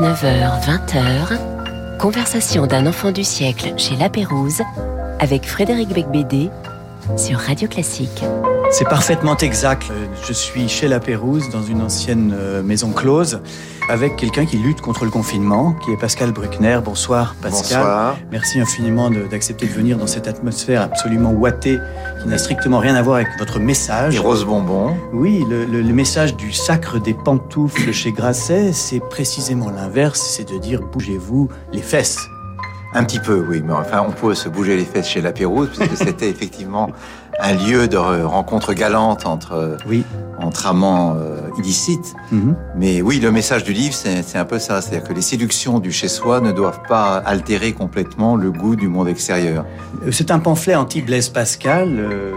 19h, 20h, conversation d'un enfant du siècle chez La Pérouse avec Frédéric Becbédé sur Radio Classique. C'est parfaitement exact. Je suis chez La Pérouse, dans une ancienne euh, maison close, avec quelqu'un qui lutte contre le confinement, qui est Pascal Bruckner. Bonsoir Pascal. Bonsoir. Merci infiniment d'accepter de, venir dans cette atmosphère absolument ouatée, qui n'a strictement rien à voir avec votre message. Les roses bonbons. Oui, le, le, le message du sacre des pantoufles chez Grasset, c'est précisément l'inverse, c'est de dire bougez-vous les fesses. Un petit peu, oui, mais enfin, on peut se bouger les fesses chez La Pérouse, puisque c'était effectivement un lieu de rencontre galante entre, oui. entre amants euh, illicites. Mm -hmm. Mais oui, le message du livre, c'est un peu ça. C'est-à-dire que les séductions du chez-soi ne doivent pas altérer complètement le goût du monde extérieur. C'est un pamphlet anti-Blaise Pascal. Euh,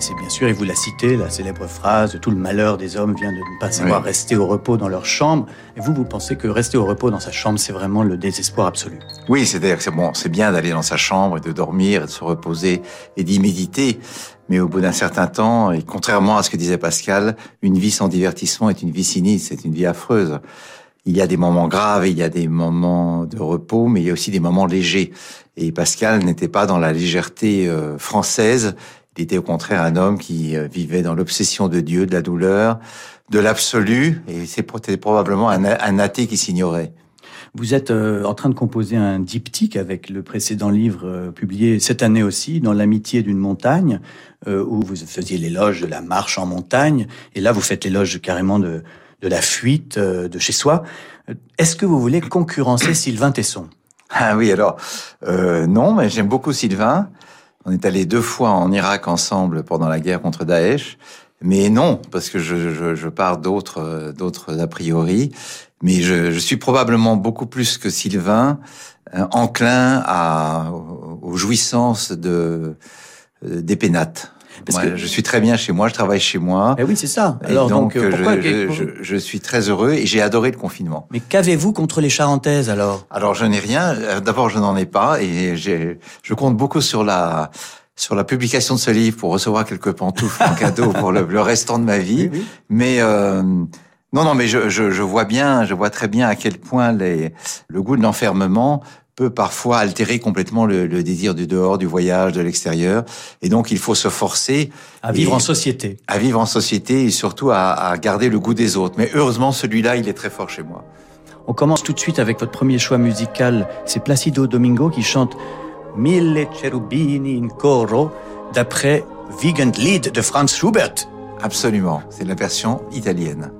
c'est bien sûr, et vous la citez, la célèbre phrase Tout le malheur des hommes vient de ne pas savoir oui. rester au repos dans leur chambre. Et vous, vous pensez que rester au repos dans sa chambre, c'est vraiment le désespoir absolu? Oui, c'est-à-dire que c'est bon, c'est bien d'aller dans sa chambre et de dormir, et de se reposer et d'y méditer. Mais au bout d'un certain temps, et contrairement à ce que disait Pascal, une vie sans divertissement est une vie sinistre, c'est une vie affreuse. Il y a des moments graves, il y a des moments de repos, mais il y a aussi des moments légers. Et Pascal n'était pas dans la légèreté euh, française. Il était au contraire un homme qui euh, vivait dans l'obsession de Dieu, de la douleur, de l'absolu, et c'est probablement un, un athée qui s'ignorait. Vous êtes euh, en train de composer un diptyque avec le précédent livre euh, publié cette année aussi, dans l'amitié d'une montagne, euh, où vous faisiez l'éloge de la marche en montagne, et là vous faites l'éloge carrément de, de la fuite de chez soi. Est-ce que vous voulez concurrencer Sylvain Tesson? Ah oui, alors non, mais j'aime beaucoup Sylvain. On est allé deux fois en Irak ensemble pendant la guerre contre Daesh. Mais non, parce que je, je, je pars d'autres, d'autres a priori. Mais je, je, suis probablement beaucoup plus que Sylvain euh, enclin à, aux jouissances de, euh, des pénates. Moi, que... Je suis très bien chez moi, je travaille chez moi. Eh oui, c'est ça. Alors donc, donc pourquoi, je, je, je, suis très heureux et j'ai adoré le confinement. Mais qu'avez-vous contre les Charentaises alors? Alors je n'ai rien. D'abord, je n'en ai pas et je compte beaucoup sur la sur la publication de ce livre pour recevoir quelques pantoufles en cadeau pour le, le, restant de ma vie. Oui, oui. Mais euh, non, non, mais je, je, je, vois bien, je vois très bien à quel point les, le goût de l'enfermement peut parfois altérer complètement le, le, désir du dehors, du voyage, de l'extérieur. Et donc, il faut se forcer à vivre en société, à vivre en société et surtout à, à garder le goût des autres. Mais heureusement, celui-là, il est très fort chez moi. On commence tout de suite avec votre premier choix musical. C'est Placido Domingo qui chante Mille cherubini in coro d'après Lied de Franz Schubert. Absolument, c'est la version italienne.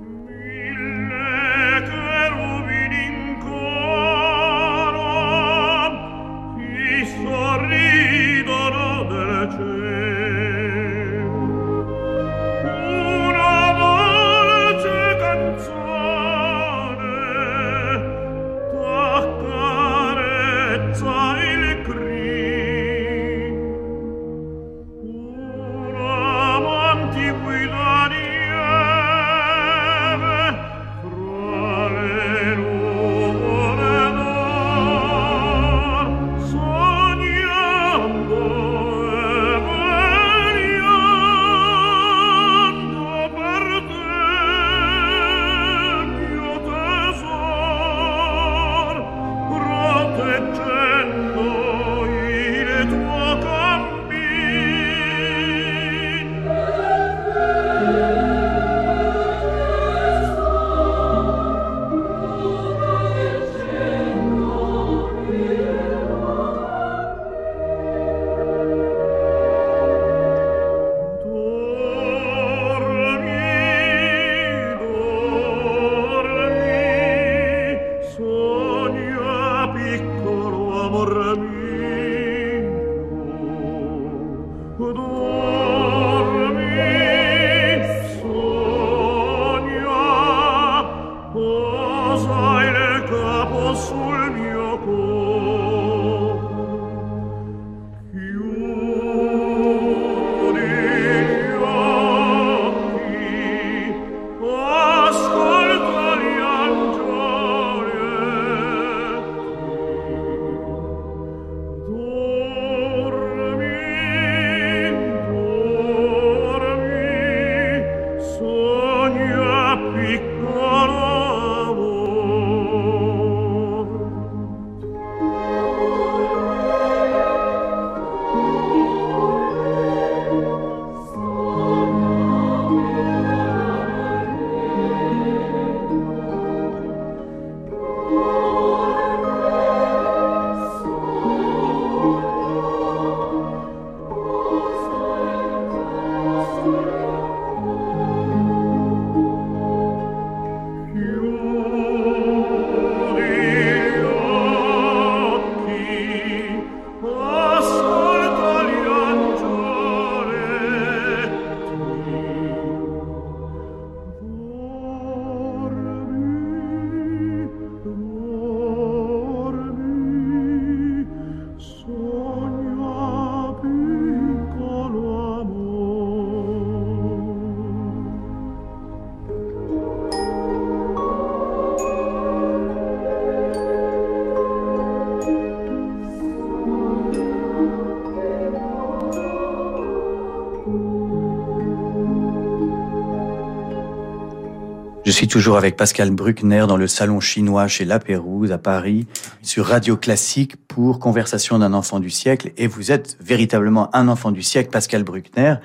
Je suis toujours avec Pascal Bruckner dans le salon chinois chez La Pérouse à Paris, sur Radio Classique pour Conversation d'un enfant du siècle. Et vous êtes véritablement un enfant du siècle, Pascal Bruckner.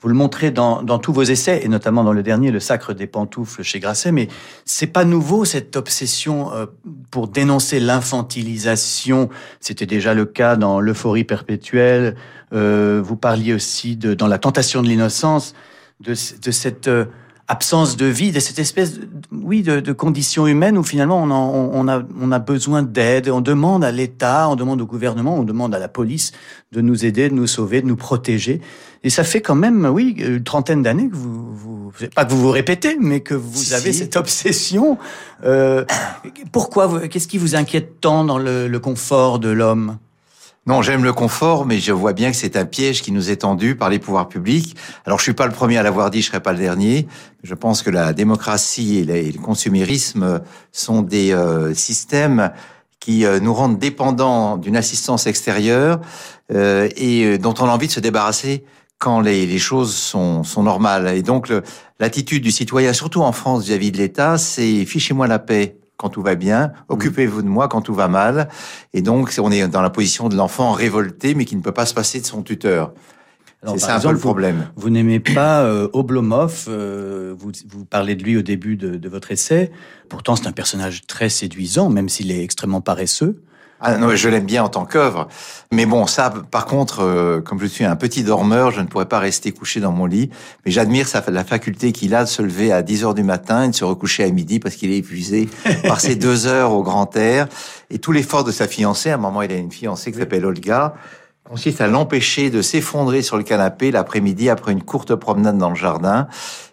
Vous le montrez dans, dans tous vos essais, et notamment dans le dernier, Le Sacre des pantoufles chez Grasset. Mais c'est pas nouveau cette obsession euh, pour dénoncer l'infantilisation. C'était déjà le cas dans L'euphorie perpétuelle. Euh, vous parliez aussi de dans La tentation de l'innocence de, de cette euh, absence de vie, de cette espèce, de, oui, de, de condition humaine où finalement on, en, on, a, on a besoin d'aide. On demande à l'État, on demande au gouvernement, on demande à la police de nous aider, de nous sauver, de nous protéger. Et ça fait quand même, oui, une trentaine d'années que vous, vous, pas que vous vous répétez, mais que vous Si, avez cette obsession. Euh, pourquoi Qu'est-ce qui vous inquiète tant dans le, le confort de l'homme? Non, j'aime le confort, mais je vois bien que c'est un piège qui nous est tendu par les pouvoirs publics. Alors, je suis pas le premier à l'avoir dit, je serai pas le dernier. Je pense que la démocratie et le consumérisme sont des euh, systèmes qui euh, nous rendent dépendants d'une assistance extérieure euh, et euh, dont on a envie de se débarrasser quand les, choses sont, sont normales. Et donc, l'attitude du citoyen, surtout en France vis-à-vis de l'État, c'est fichez-moi la paix quand tout va bien, occupez-vous de moi quand tout va mal. Et donc, on est dans la position de l'enfant révolté, mais qui ne peut pas se passer de son tuteur. C'est ça un peu le vous- problème. Vous n'aimez pas euh, Oblomov, euh, vous, vous parlez de lui au début de, de votre essai. Pourtant, c'est un personnage très séduisant, même s'il est extrêmement paresseux. Ah non, je l'aime bien en tant qu'œuvre. Mais bon, ça, par contre, euh, comme je suis un petit dormeur, je ne pourrais pas rester couché dans mon lit. Mais j'admire sa, la faculté qu'il a de se lever à 10 heures du matin et de se recoucher à midi parce qu'il est épuisé par ces deux heures au grand air. Et tout l'effort de sa fiancée, à un moment, il a une fiancée qui s'appelle Olga, consiste à l'empêcher de s'effondrer sur le canapé l'après-midi après une courte promenade dans le jardin.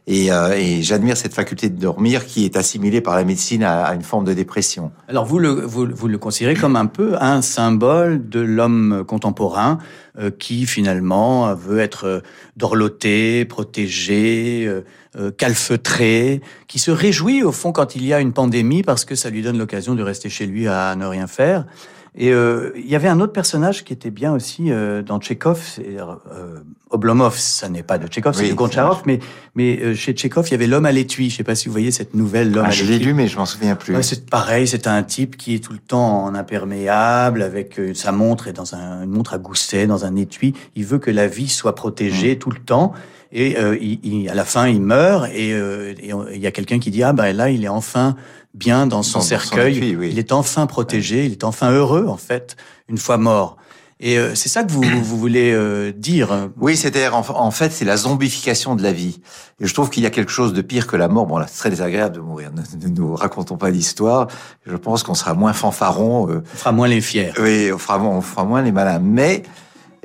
Et, euh, et j'admire cette faculté de dormir qui est assimilée par la médecine à, une forme de dépression. Alors vous le, vous, vous le considérez comme un peu un symbole de l'homme contemporain euh, qui finalement veut être euh, dorloté, protégé, euh, euh, calfeutré, qui se réjouit au fond quand il y a une pandémie parce que ça lui donne l'occasion de rester chez lui à ne rien faire. Et euh, il y avait un autre personnage qui était bien aussi euh, dans Tchekhov, c'est euh, Oblomov, ça n'est pas de Tchekhov, c'est de Goncharov, mais, mais euh, chez Tchekhov, il y avait l'homme à l'étui. Je sais pas si vous voyez cette nouvelle L'homme Ah, à je l'étui. l'ai lu, mais je m'en souviens plus. Ouais, c'est pareil, c'est un type qui est tout le temps en imperméable, avec euh, sa montre et dans un, une montre à gousset, dans un étui. Il veut que la vie soit Mm. protégée tout le temps. Et euh, il, il- à la fin, il meurt et euh, il y a quelqu'un qui dit ah ben là, il est enfin bien dans son Dans- dans son cercueil. étui, oui. Il est enfin protégé. Il est enfin heureux en fait une fois mort. Et euh, c'est ça que vous, vous voulez euh, dire. hein? Oui, c'est-à-dire, en, en fait, c'est la zombification de la vie. Et je trouve qu'il y a quelque chose de pire que la mort. Bon, là, c'est très désagréable de mourir. Ne, ne nous racontons pas l'histoire. Je pense qu'on sera moins fanfaron. Euh, On fera moins les fiers. oui, on fera, moins- on fera moins les malins. Mais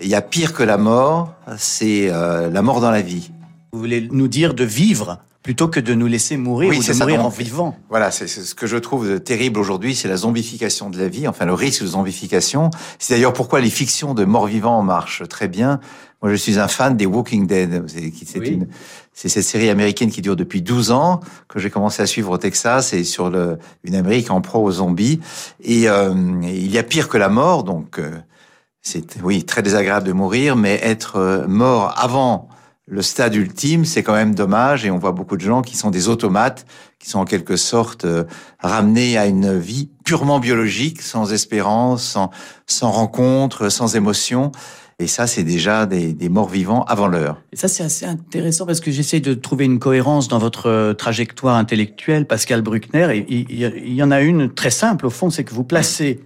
il y a pire que la mort, c'est euh, la mort dans la vie. Vous voulez nous dire de vivre plutôt que de nous laisser mourir Oui, ou de mourir en vivant. Voilà, c'est ce que je trouve terrible aujourd'hui, c'est la zombification de la vie, enfin le risque de zombification. C'est d'ailleurs pourquoi les fictions de morts-vivants marchent très bien. Moi, je suis un fan des Walking Dead. Oui. c'est cette série américaine qui dure depuis 12 ans que j'ai commencé à suivre au Texas et sur le, une Amérique en proie aux zombies. Et euh, il y a pire que la mort, donc euh, c'est oui très désagréable de mourir, mais être euh, mort avant le stade ultime, c'est quand même dommage et on voit beaucoup de gens qui sont des automates, qui sont en quelque sorte euh, ramenés à une vie purement biologique, sans espérance, sans, sans rencontre, sans émotion. Et ça, c'est déjà des, des morts vivants avant l'heure. Et ça, c'est assez intéressant parce que j'essaie de trouver une cohérence dans votre euh, trajectoire intellectuelle, Pascal Bruckner. Et il, y en a une très simple, au fond, c'est que vous placez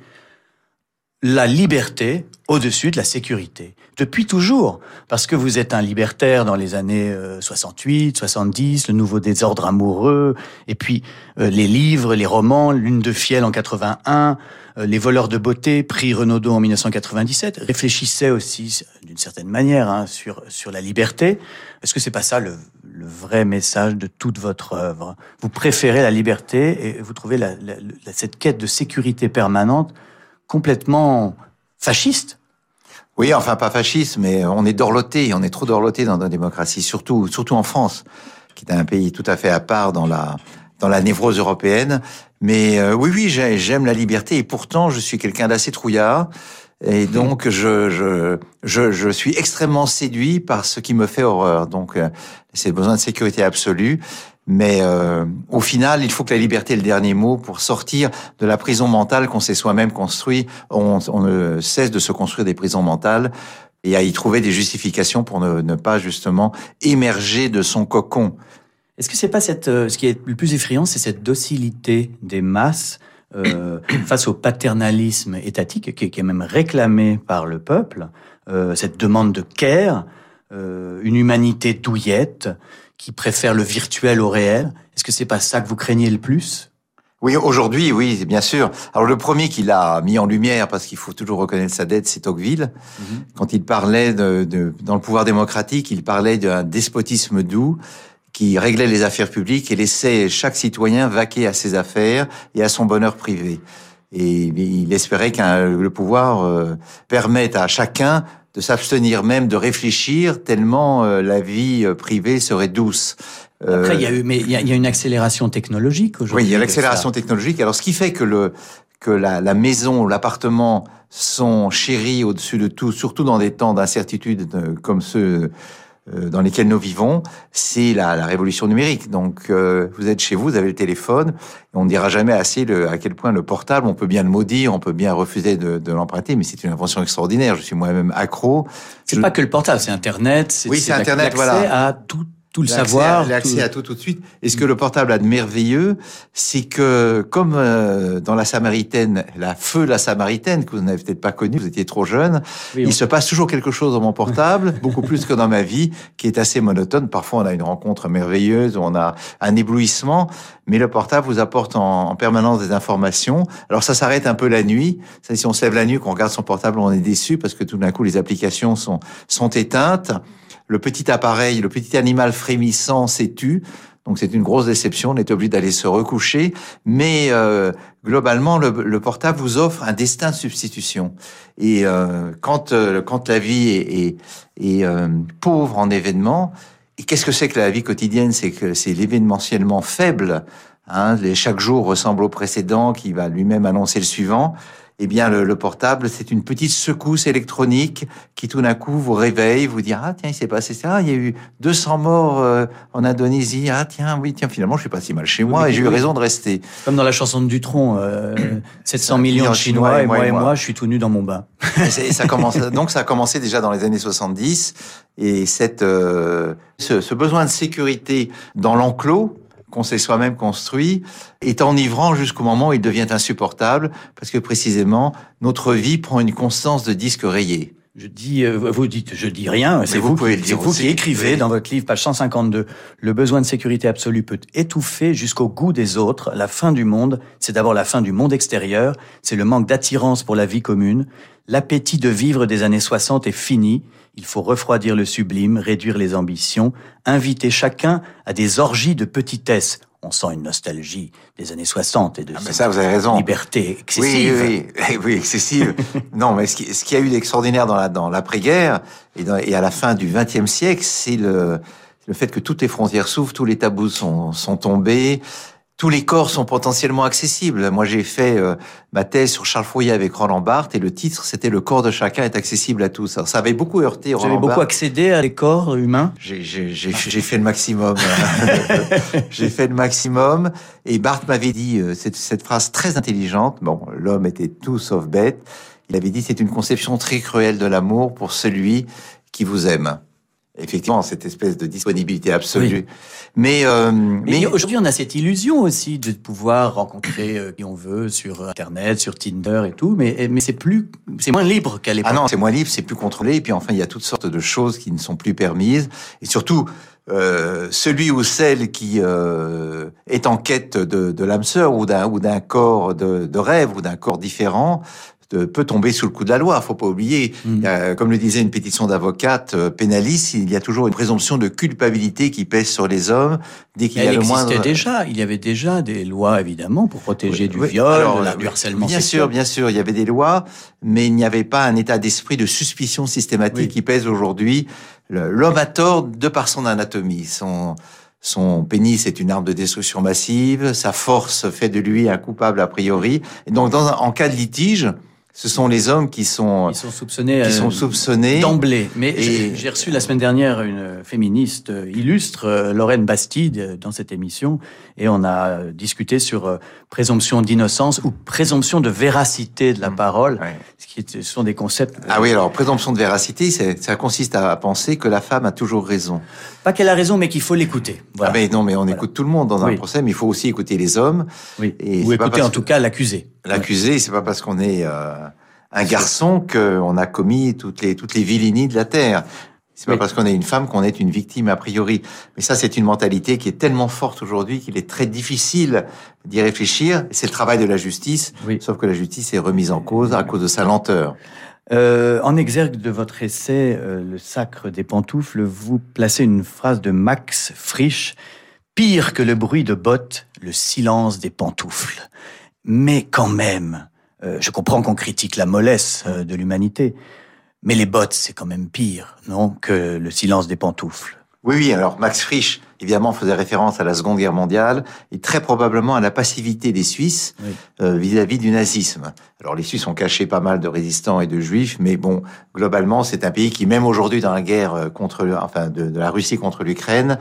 la liberté au-dessus de la sécurité. Depuis toujours, parce que vous êtes un libertaire dans les années euh, 68, 70, le nouveau désordre amoureux, et puis euh, les livres, les romans, Lune de fiel en 81, euh, Les voleurs de beauté, prix Renaudot en 1997, réfléchissaient aussi, d'une certaine manière, hein, sur, sur la liberté. Est-ce que c'est pas ça le, le vrai message de toute votre œuvre? Vous préférez la liberté et vous trouvez la, la- la- cette quête de sécurité permanente complètement fasciste? Oui, enfin pas fasciste, mais on est dorloté, on est trop dorloté dans nos démocraties, surtout, surtout en France, qui est un pays tout à fait à part dans la dans la névrose européenne. Mais euh, oui, oui, j'ai- j'aime la liberté et pourtant je suis quelqu'un d'assez trouillard. Et donc, je, je, je, je suis extrêmement séduit par ce qui me fait horreur. Donc, euh, c'est le besoin de sécurité absolue. Mais euh, au final, il faut que la liberté ait le dernier mot pour sortir de la prison mentale qu'on s'est soi-même construit. On, ne cesse de se construire des prisons mentales et à y trouver des justifications pour ne, pas justement émerger de son cocon. Est-ce que c'est pas cette, euh, ce qui est le plus effrayant, c'est cette docilité des masses euh, face au paternalisme étatique qui, qui, est même réclamé par le peuple, euh, cette demande de care, euh, une humanité douillette qui préfère le virtuel au réel. Est-ce que c'est pas ça que vous craignez le plus? Oui, aujourd'hui, oui, bien sûr. Alors le premier qui l'a mis en lumière, parce qu'il faut toujours reconnaître sa dette, c'est Tocqueville. Mm -hmm. Quand il parlait de, de, dans le pouvoir démocratique, il parlait d'un despotisme doux qui réglait les affaires publiques et laissait chaque citoyen vaquer à ses affaires et à son bonheur privé. Et il espérait que le pouvoir euh, permette à chacun de s'abstenir même de réfléchir tellement euh, la vie euh, privée serait douce. Après, il y a eu, mais il y a, une accélération technologique aujourd'hui. Oui, il y a l'accélération technologique. Alors, ce qui fait que le que la, la maison, l'appartement sont chéris au-dessus de tout, surtout dans des temps d'incertitude comme ceux euh, dans lesquels nous vivons, c'est la, la, révolution numérique. Donc, euh, vous êtes chez vous, vous avez le téléphone, et on ne dira jamais assez le, à quel point le portable, on peut bien le maudire, on peut bien refuser de, de l'emprunter, mais c'est une invention extraordinaire. Je suis moi-même accro. C'est Je... pas que le portable, c'est Internet. Oui, c'est Internet, voilà. à tout tout le savoir, l'accès tout... à tout tout de suite. Et ce que le portable a de merveilleux, c'est que comme euh, dans la Samaritaine, la feu la Samaritaine que vous n'avez peut-être pas connue, vous étiez trop jeune, oui, il on... se passe toujours quelque chose dans mon portable, beaucoup plus que dans ma vie, qui est assez monotone. Parfois, on a une rencontre merveilleuse, on a un éblouissement, mais le portable vous apporte en, en permanence des informations. Alors ça s'arrête un peu la nuit. Ça, si on se lève la nuit, qu'on regarde son portable, on est déçu parce que tout d'un coup les applications sont sont éteintes le petit appareil, le petit animal frémissant s'est tu. Donc c'est une grosse déception, on est obligé d'aller se recoucher, mais euh, globalement le, le, portable vous offre un destin de substitution. Et euh, quand euh, quand la vie est, est, est euh, pauvre en événements, et qu'est-ce que c'est que la vie quotidienne? C'est que c'est l'événementiellement faible. Hein, chaque jour ressemble au précédent, qui va lui-même annoncer le suivant eh bien, le, le portable, c'est une petite secousse électronique qui tout d'un coup vous réveille, vous dit ah tiens il s'est passé ça, il y a eu 200 morts euh, en Indonésie, ah tiens oui tiens finalement je suis pas si mal chez moi oui, et j'ai eu raison de rester. Comme dans la chanson de Dutronc, euh, 700 millions de Chinois, et moi et moi, moi, je suis tout nu dans mon bain. et ça commence donc ça a commencé déjà dans les années 70 et cette euh, ce, ce besoin de sécurité dans l'enclos qu'on s'est soi-même construit est enivrant jusqu'au moment où il devient insupportable parce que précisément notre vie prend une constance de disque rayé. Je dis, euh, vous dites, je dis rien. C'est vous, vous, pouvez le dire vous qui écrivez oui. dans votre livre, page 152. Le besoin de sécurité absolue peut étouffer jusqu'au goût des autres. La fin du monde, c'est d'abord la fin du monde extérieur. C'est le manque d'attirance pour la vie commune. L'appétit de vivre des années 60 est fini. Il faut refroidir le sublime, réduire les ambitions, inviter chacun à des orgies de petitesse. On sent une nostalgie des années 60 et de ah ça, vous avez raison. liberté excessive. Oui, oui, oui excessive. non, mais ce qui, ce qui a eu d'extraordinaire dans la dans l'après-guerre et, et, à la fin du XXe siècle, c'est le le fait que toutes les frontières s'ouvrent, tous les tabous sont, sont tombés, tous les corps sont potentiellement accessibles. Moi, j'ai fait euh, ma thèse sur Charles Fourier avec Roland Barthes et le titre, c'était Le corps de chacun est accessible à tous. Alors, ça avait beaucoup heurté Roland Vous avez beaucoup accédé à les corps humains J'ai fait le maximum. j'ai fait le maximum. Et Barthes m'avait dit euh, cette, cette phrase très intelligente. Bon, l'homme était tout sauf bête. Il avait dit c'est une conception très cruelle de l'amour pour celui qui vous aime effectivement cette espèce de disponibilité absolue. Oui. Mais, euh, mais, mais aujourd'hui, on a cette illusion aussi de pouvoir rencontrer euh, qui on veut sur Internet, sur Tinder et tout. Mais, mais c'est plus, c'est moins libre qu'à l'époque. Ah non, c'est moins libre, c'est plus contrôlé. Et puis enfin, il y a toutes sortes de choses qui ne sont plus permises. Et surtout, euh, celui ou celle qui euh, est en quête de, de l'âme sœur ou d'un ou d'un corps de, de rêve ou d'un corps différent peut tomber sous le coup de la loi. Faut pas oublier, mmh. a, comme le disait une pétition d'avocate euh, pénaliste, il y a toujours une présomption de culpabilité qui pèse sur les hommes dès qu'il y a le moindre. déjà, il y avait déjà des lois évidemment pour protéger oui, du oui. viol, Alors, du harcèlement Bien sexuel. sûr, bien sûr, il y avait des lois, mais il n'y avait pas un état d'esprit de suspicion systématique oui. qui pèse aujourd'hui. L'homme a tort de par son anatomie, son son pénis est une arme de destruction massive, sa force fait de lui un coupable a priori. Et donc, dans un, en cas de litige, ce sont les hommes qui sont, Ils sont soupçonnés, qui euh, sont soupçonnés. d'emblée. Mais j'ai- reçu la semaine dernière une féministe euh, illustre, euh, Lorraine Bastide, euh, dans cette émission, et on a euh, discuté sur euh, présomption d'innocence ou présomption de véracité de la Mm. parole, Ouais. ce qui sont des concepts. euh, Ah oui, alors présomption de véracité, ça consiste à penser que la femme a toujours raison. Pas qu'elle a raison, mais qu'il faut l'écouter. Voilà. Ah mais non, mais on Voilà. écoute tout le monde dans un Oui. procès, mais il faut aussi écouter les hommes. oui. et Ou pas écouter en tout que- cas l'accusé. L'accusé, c'est pas parce qu'on est euh, un garçon qu'on a commis toutes les toutes les vilinies de la terre. C'est pas Oui. parce qu'on est une femme qu'on est une victime a priori. Mais ça, c'est une mentalité qui est tellement forte aujourd'hui qu'il est très difficile d'y réfléchir. C'est le travail de la justice. Oui. Sauf que la justice est remise en cause à cause de sa lenteur. Euh, en exergue de votre essai euh, Le sacre des pantoufles, vous placez une phrase de Max Frisch Pire que le bruit de bottes, le silence des pantoufles. Mais quand même, euh, je comprends qu'on critique la mollesse euh, de l'humanité, mais les bottes, c'est quand même pire, non, que le silence des pantoufles. Oui, oui. Alors Max Frisch, évidemment, faisait référence à la Seconde Guerre mondiale et très probablement à la passivité des Suisses Oui. euh, vis-à-vis du nazisme. Alors les Suisses ont caché pas mal de résistants et de juifs, mais bon, globalement, c'est un pays qui, même aujourd'hui dans la guerre euh, contre, le- enfin, de, de la Russie contre l'Ukraine,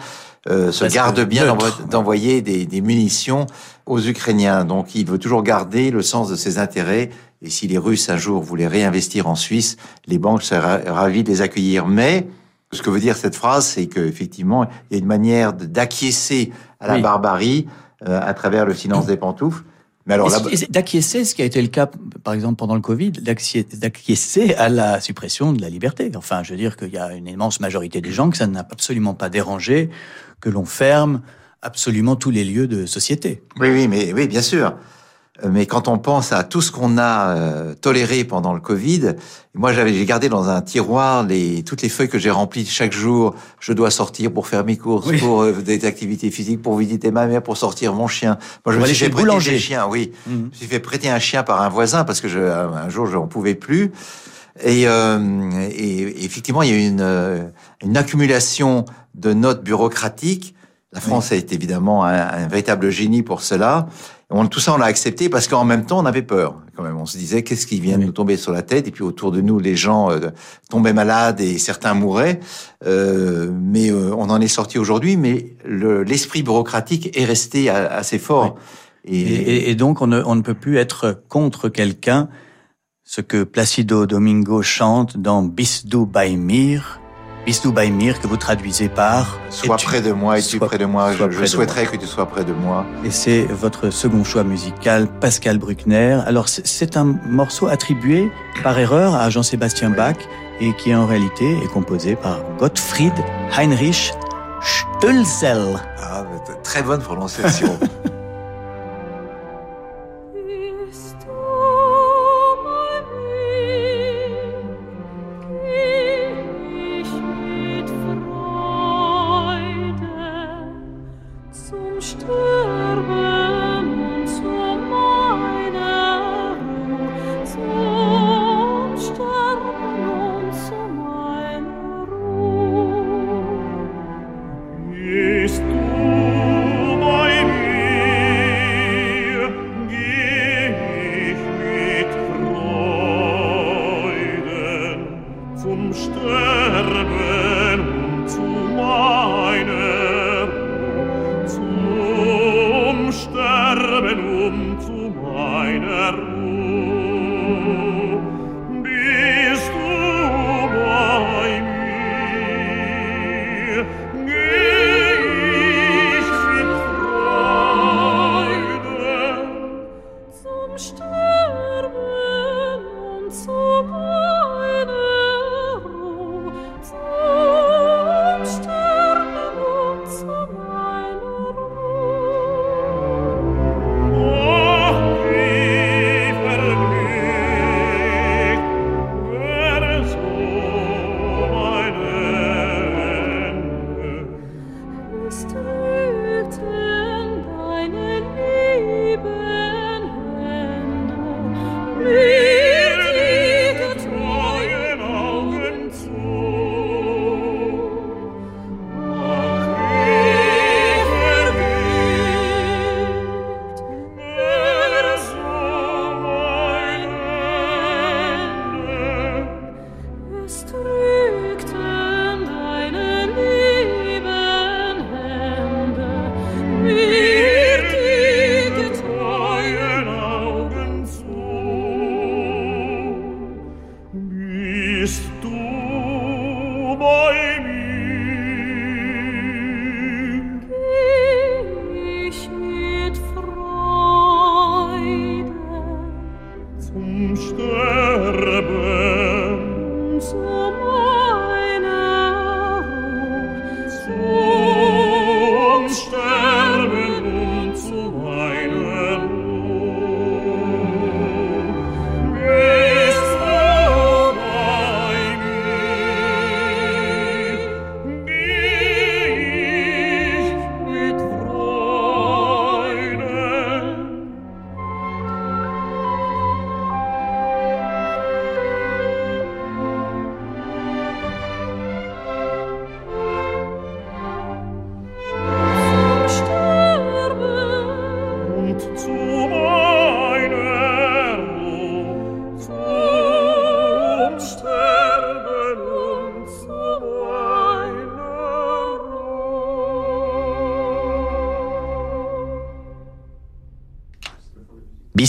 euh, se garde bien d'envoyer des, des munitions aux Ukrainiens. Donc il veut toujours garder le sens de ses intérêts. Et si les Russes un jour voulaient réinvestir en Suisse, les banques seraient ra- ravies de les accueillir. Mais ce que veut dire cette phrase, c'est qu'effectivement, il y a une manière d'acquiescer à la Oui. barbarie euh, à travers le silence des pantoufles. Mais alors là, D'acquiescer, ce qui a été le cas, par exemple, pendant le Covid, d'acquiescer à la suppression de la liberté? Enfin, je veux dire qu'il y a une immense majorité des gens que ça n'a absolument pas dérangé que l'on ferme absolument tous les lieux de société. Oui, oui, mais oui, bien sûr. Euh, Mais quand on pense à tout ce qu'on a euh, toléré pendant le Covid, moi j'avais j'ai gardé dans un tiroir les toutes les feuilles que j'ai remplies chaque jour. Je dois sortir pour faire mes courses, Oui. pour euh, des activités physiques, pour visiter ma mère, pour sortir mon chien. Moi je me suis fait prêter boulanger. des chiens, oui. Je me suis fait prêter un chien par un voisin parce que je, un jour je n'en pouvais plus. Et, euh, et- effectivement, il y a eu une, euh, une accumulation de notes bureaucratiques. La France a été évidemment un, un véritable génie pour cela. On, tout ça, on l'a accepté parce qu'en même temps, on avait peur. Quand même, on se disait qu'est-ce qui vient de nous tomber sur la tête? Et puis autour de nous, les gens euh, tombaient malades et certains mouraient. Euh, mais euh, on en est sorti aujourd'hui. Mais le- l'esprit bureaucratique est resté a- assez fort. Et, et- et donc, on ne, on ne peut plus être contre quelqu'un, ce que Placido Domingo chante dans Bisdu Baimir, Baimir, que vous traduisez par Sois près de moi, es-tu sois- près de moi? Je, souhaiterais que tu sois près de moi. Et c'est votre second choix musical, Pascal Bruckner. Alors, c'est- un morceau attribué par erreur à Jean-Sébastien Bach et qui en réalité est composé par Gottfried Heinrich Stölzel. Ah, très bonne prononciation. To zu meiner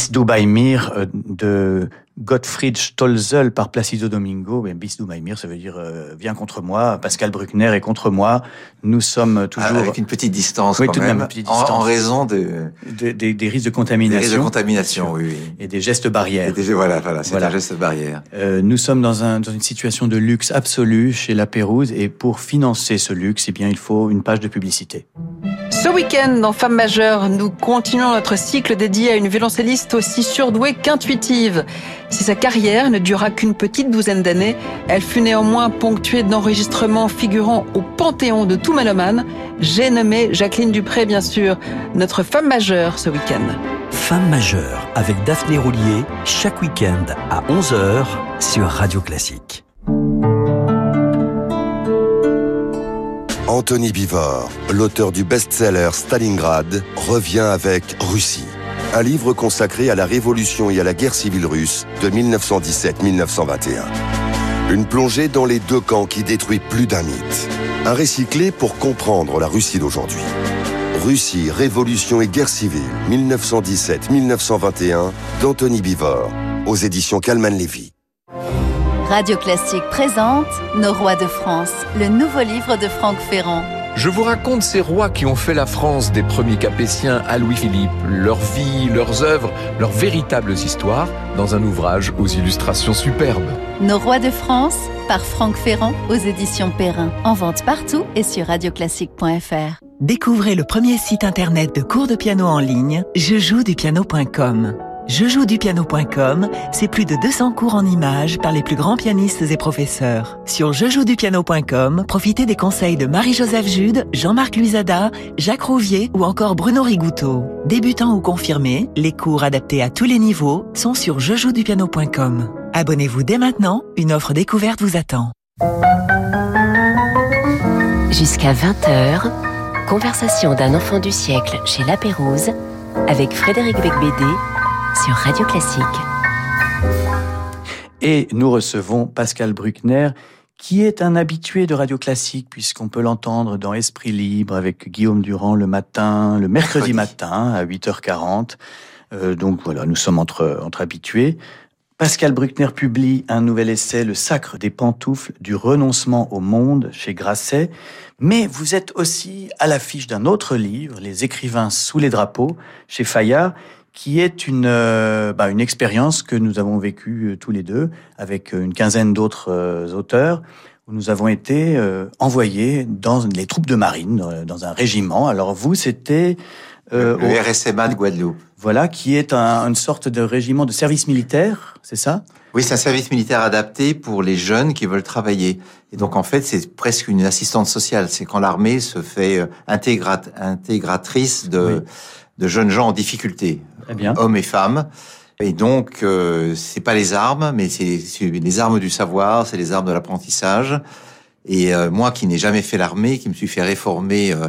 Bis du bei mir euh, de Gottfried Stolzel par Placido Domingo. Ben, Bis du bei mir, ça veut dire euh, viens contre moi. Pascal Bruckner est contre moi. Nous sommes toujours Ah, Avec une petite distance Oui, quand tout de même, même, une petite en- En, distance. raison de, des, des- des risques de des contamination risques de contamination, oui, oui. et des gestes barrières. Déjà, voilà, voilà, c'est Voilà. un geste barrière. Euh, nous sommes dans, un, dans une situation de luxe absolu chez La Pérouse et pour financer ce luxe, eh bien, il faut une page de publicité. Ce week-end, dans Femmes majeures, nous continuons notre cycle dédié à une violoncelliste aussi surdouée qu'intuitive. Si sa carrière ne dura qu'une petite douzaine d'années, elle fut néanmoins ponctuée d'enregistrements figurant au panthéon de tout mélomane. J'ai nommé Jacqueline Dupré, bien sûr, notre femme majeure ce week-end. Femme majeure avec Daphné Roulier chaque week-end à 11h sur Radio Classique. Anthony Bivor, l'auteur du best-seller Stalingrad, revient avec Russie. Un livre consacré à la révolution et à la guerre civile russe de 1917-1921. Une plongée dans les deux camps qui détruit plus d'un mythe. Un récit pour comprendre la Russie d'aujourd'hui. Russie, révolution et guerre civile 1917-1921 d'Anthony Bivor aux éditions Calman Levy. Radio Classique présente Nos rois de France, le nouveau livre de Franck Ferrand. Je vous raconte ces rois qui ont fait la France des premiers Capétiens à Louis-Philippe, leur vie, leurs œuvres, leurs véritables histoires, dans un ouvrage aux illustrations superbes. Nos rois de France par Franck Ferrand aux éditions Perrin. En vente partout et sur radioclassique.fr. Découvrez le premier site internet de cours de piano en ligne, jejoudupiano.com. Jejoudupiano.com, c'est plus de 200 cours en images par les plus grands pianistes et professeurs. Sur jejoudupiano.com, profitez des conseils de Marie-Joseph Jude, Jean-Marc Luisada, Jacques Rouvier ou encore Bruno Rigouteau. Débutants ou confirmés, les cours adaptés à tous les niveaux sont sur jejoudupiano.com. Abonnez-vous dès maintenant, une offre découverte vous attend. Jusqu'à 20h, conversation d'un enfant du siècle chez La Pérouse avec Frédéric Becbédé sur Radio Classique. Et nous recevons Pascal Bruckner, qui est un habitué de Radio Classique, puisqu'on peut l'entendre dans Esprit Libre avec Guillaume Durand le matin, le mercredi matin à 8h40. Euh, donc voilà, nous sommes entre, entre habitués. Pascal Bruckner publie un nouvel essai, Le sacre des pantoufles, du renoncement au monde, chez Grasset. Mais vous êtes aussi à l'affiche d'un autre livre, Les écrivains sous les drapeaux, chez Fayard, qui est une, euh, bah, une expérience que nous avons vécue euh, tous les deux avec euh, une quinzaine d'autres euh, auteurs. Où nous avons été euh, envoyés dans les troupes de marine, dans, un régiment. Alors vous, c'était le au- RSMA de Guadeloupe. voilà, qui est un- une sorte de régiment de service militaire, c'est ça? Oui, c'est un service militaire adapté pour les jeunes qui veulent travailler. Et donc, en fait, c'est presque une assistante sociale. C'est quand l'armée se fait intégrat- intégratrice de, Oui. de jeunes gens en difficulté, Bien. hommes et femmes. Et donc, euh, c'est pas les armes, mais c'est les armes du savoir, c'est les armes de l'apprentissage. Et euh, moi, qui n'ai jamais fait l'armée, qui me suis fait réformer euh,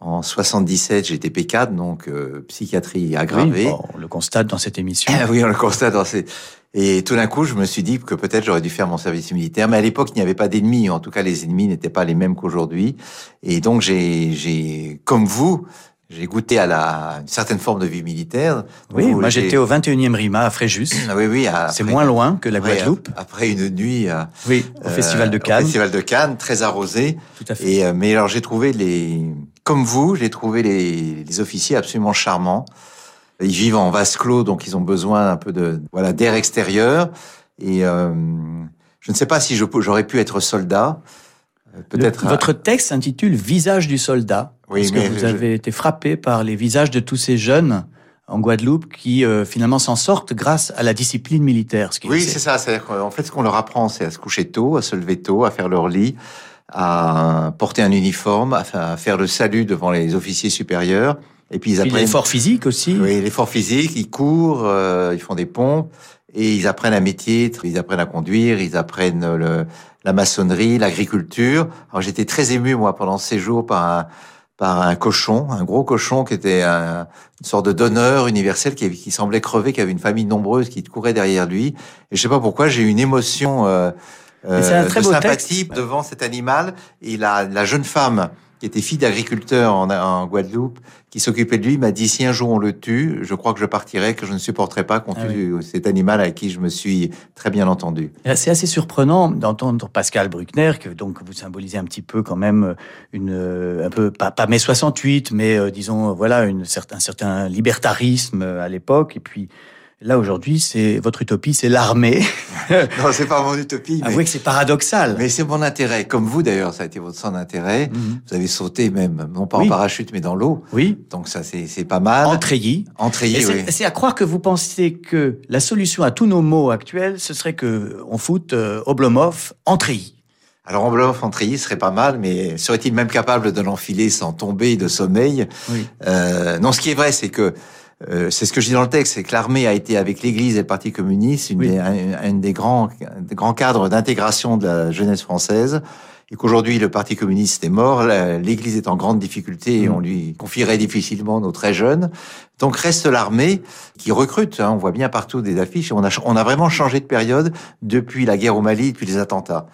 en 77, j'étais P4, donc euh, psychiatrie aggravée. Oui, bon, on le constate dans cette émission. Oui, on le constate. dans ces- Et tout d'un coup, je me suis dit que peut-être j'aurais dû faire mon service militaire. Mais à l'époque, il n'y avait pas d'ennemis. En tout cas, les ennemis n'étaient pas les mêmes qu'aujourd'hui. Et donc, j'ai, comme vous, j'ai goûté à la une certaine forme de vie militaire. Oui, moi j'étais au 21e RIMA à Fréjus. Ah Oui, oui. C'est moins loin que la après- Guadeloupe. Après une nuit euh, Oui, au euh, Festival de au Cannes. Festival de Cannes, très arrosé. Tout à fait. Et euh, mais alors j'ai trouvé les comme vous, j'ai trouvé les, les officiers absolument charmants. Ils vivent en vase clos, donc ils ont besoin un peu de voilà d'air extérieur. Et euh, je ne sais pas si j'aurais pu être soldat. Peut-être. Votre texte s'intitule Visage du soldat. Oui, parce que mais vous je- avez été frappé par les visages de tous ces jeunes en Guadeloupe qui euh, finalement s'en sortent grâce à la discipline militaire. Ce qui Oui, c'est ça. C'est en fait ce qu'on leur apprend, c'est à se coucher tôt, à se lever tôt, à faire leur lit, à porter un uniforme, à fa- à faire le salut devant les officiers supérieurs. Et puis ils apprennent l'effort physique aussi. Oui, l'effort physique, ils courent, euh, ils font des pompes et ils apprennent un métier, ils apprennent à conduire, ils apprennent le, la maçonnerie, l'agriculture. Alors j'étais très ému moi pendant ces jours par un, par un cochon, un gros cochon qui était un, une sorte de donneur universel qui, qui, semblait crever, qui avait une famille nombreuse qui courait derrière lui. Et je sais pas pourquoi, j'ai eu une émotion euh, euh, de sympathie devant cet animal. Et la, la jeune femme qui était fille d'agriculteur en, en, Guadeloupe, qui s'occupait de lui, m'a dit si un jour on le tue, je crois que je partirai, que je ne supporterai pas qu'on ah tue oui. cet animal avec qui je me suis très bien entendu. C'est assez surprenant d'entendre Pascal Bruckner, que donc vous symbolisez un petit peu quand même une un peu pas, pas mai 68, mais euh, disons voilà une certain un certain libertarisme à l'époque et puis Là aujourd'hui, c'est votre utopie, c'est l'armée. non, c'est pas mon utopie. Avouez que c'est paradoxal. Mais c'est mon intérêt, comme vous d'ailleurs, ça a été votre centre d'intérêt. Mm -hmm. Vous avez sauté même, non pas oui. en parachute, mais dans l'eau. Oui. Donc ça, c'est pas mal. En treillis. En treillis, oui. C'est à croire que vous pensez que la solution à tous nos maux actuels, ce serait que on foute euh, Oblomov en treillis. Alors Oblomov en treillis serait pas mal, mais serait-il même capable de l'enfiler sans tomber de sommeil? Oui. euh, Non, ce qui est vrai, c'est que euh, c'est ce que je dis dans le texte, c'est que l'armée a été avec l'Église et le Parti communiste une, Oui. des, un, un des grands, des grands cadres d'intégration de la jeunesse française, et qu'aujourd'hui le Parti communiste est mort, l'Église est en grande difficulté et Mm. on lui confierait difficilement nos très jeunes. Donc reste l'armée qui recrute. hein, on voit bien partout des affiches. On a, on a vraiment changé de période depuis la guerre au Mali, depuis les attentats.